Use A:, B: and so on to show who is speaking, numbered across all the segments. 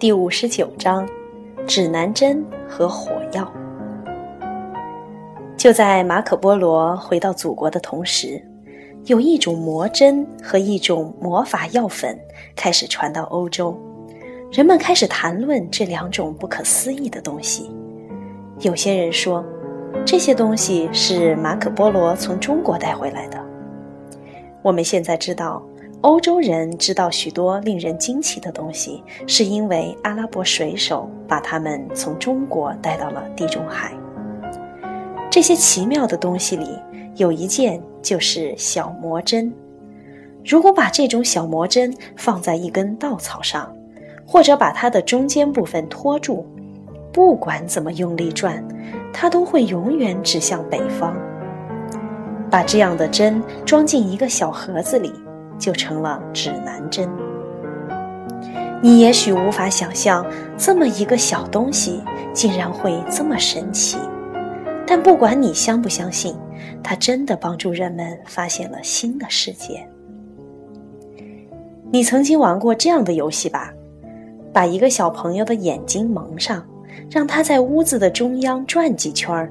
A: 第五十九章：指南针和火药。就在马可·波罗回到祖国的同时，有一种魔针和一种魔法药粉开始传到欧洲，人们开始谈论这两种不可思议的东西。有些人说，这些东西是马可·波罗从中国带回来的。我们现在知道。欧洲人知道许多令人惊奇的东西，是因为阿拉伯水手把他们从中国带到了地中海。这些奇妙的东西里有一件就是小魔针。如果把这种小魔针放在一根稻草上，或者把它的中间部分托住，不管怎么用力转，它都会永远指向北方。把这样的针装进一个小盒子里。就成了指南针。你也许无法想象，这么一个小东西竟然会这么神奇。但不管你相不相信，它真的帮助人们发现了新的世界。你曾经玩过这样的游戏吧？把一个小朋友的眼睛蒙上，让他在屋子的中央转几圈，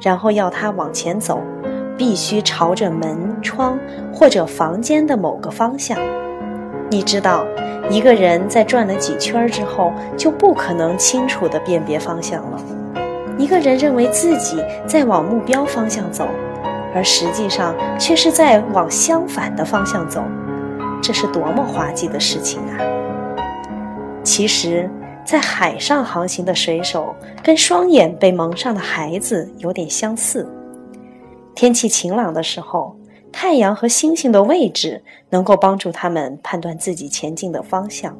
A: 然后要他往前走。必须朝着门窗或者房间的某个方向。你知道，一个人在转了几圈之后，就不可能清楚地辨别方向了。一个人认为自己在往目标方向走，而实际上却是在往相反的方向走，这是多么滑稽的事情啊！其实，在海上航行的水手跟双眼被蒙上的孩子有点相似。天气晴朗的时候，太阳和星星的位置能够帮助他们判断自己前进的方向。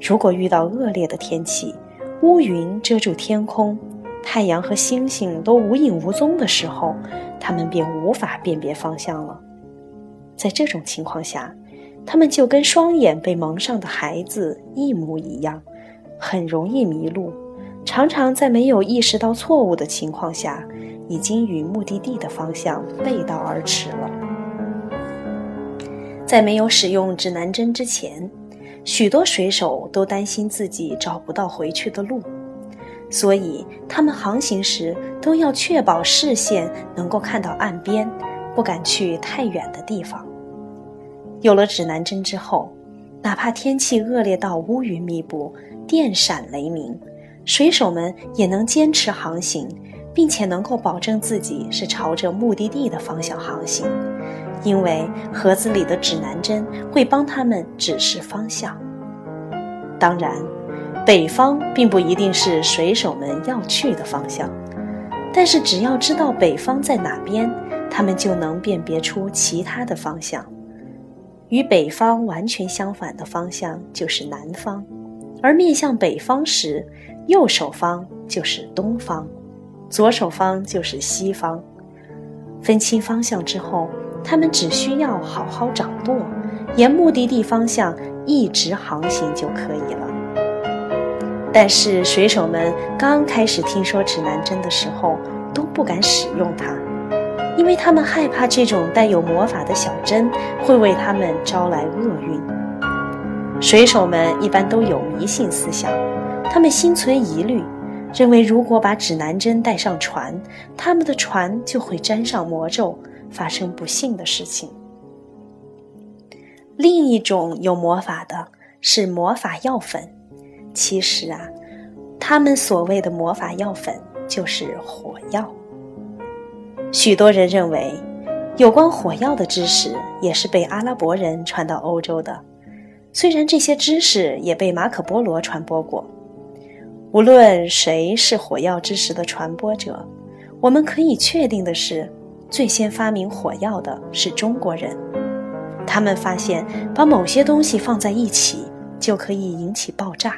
A: 如果遇到恶劣的天气，乌云遮住天空，太阳和星星都无影无踪的时候，他们便无法辨别方向了。在这种情况下，他们就跟双眼被蒙上的孩子一模一样，很容易迷路，常常在没有意识到错误的情况下。已经与目的地的方向背道而驰了。在没有使用指南针之前，许多水手都担心自己找不到回去的路，所以他们航行时都要确保视线能够看到岸边，不敢去太远的地方。有了指南针之后，哪怕天气恶劣到乌云密布、电闪雷鸣，水手们也能坚持航行。并且能够保证自己是朝着目的地的方向航行，因为盒子里的指南针会帮他们指示方向。当然，北方并不一定是水手们要去的方向，但是只要知道北方在哪边，他们就能辨别出其他的方向。与北方完全相反的方向就是南方，而面向北方时，右手方就是东方。左手方就是西方，分清方向之后，他们只需要好好掌舵，沿目的地方向一直航行就可以了。但是水手们刚开始听说指南针的时候，都不敢使用它，因为他们害怕这种带有魔法的小针会为他们招来厄运。水手们一般都有迷信思想，他们心存疑虑。认为，如果把指南针带上船，他们的船就会沾上魔咒，发生不幸的事情。另一种有魔法的是魔法药粉，其实啊，他们所谓的魔法药粉就是火药。许多人认为，有关火药的知识也是被阿拉伯人传到欧洲的，虽然这些知识也被马可·波罗传播过。无论谁是火药知识的传播者，我们可以确定的是，最先发明火药的是中国人。他们发现把某些东西放在一起就可以引起爆炸。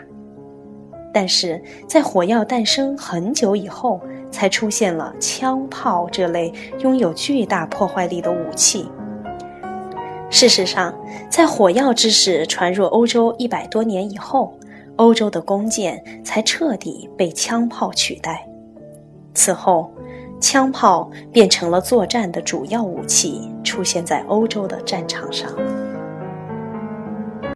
A: 但是在火药诞生很久以后，才出现了枪炮这类拥有巨大破坏力的武器。事实上，在火药知识传入欧洲一百多年以后。欧洲的弓箭才彻底被枪炮取代，此后，枪炮变成了作战的主要武器，出现在欧洲的战场上。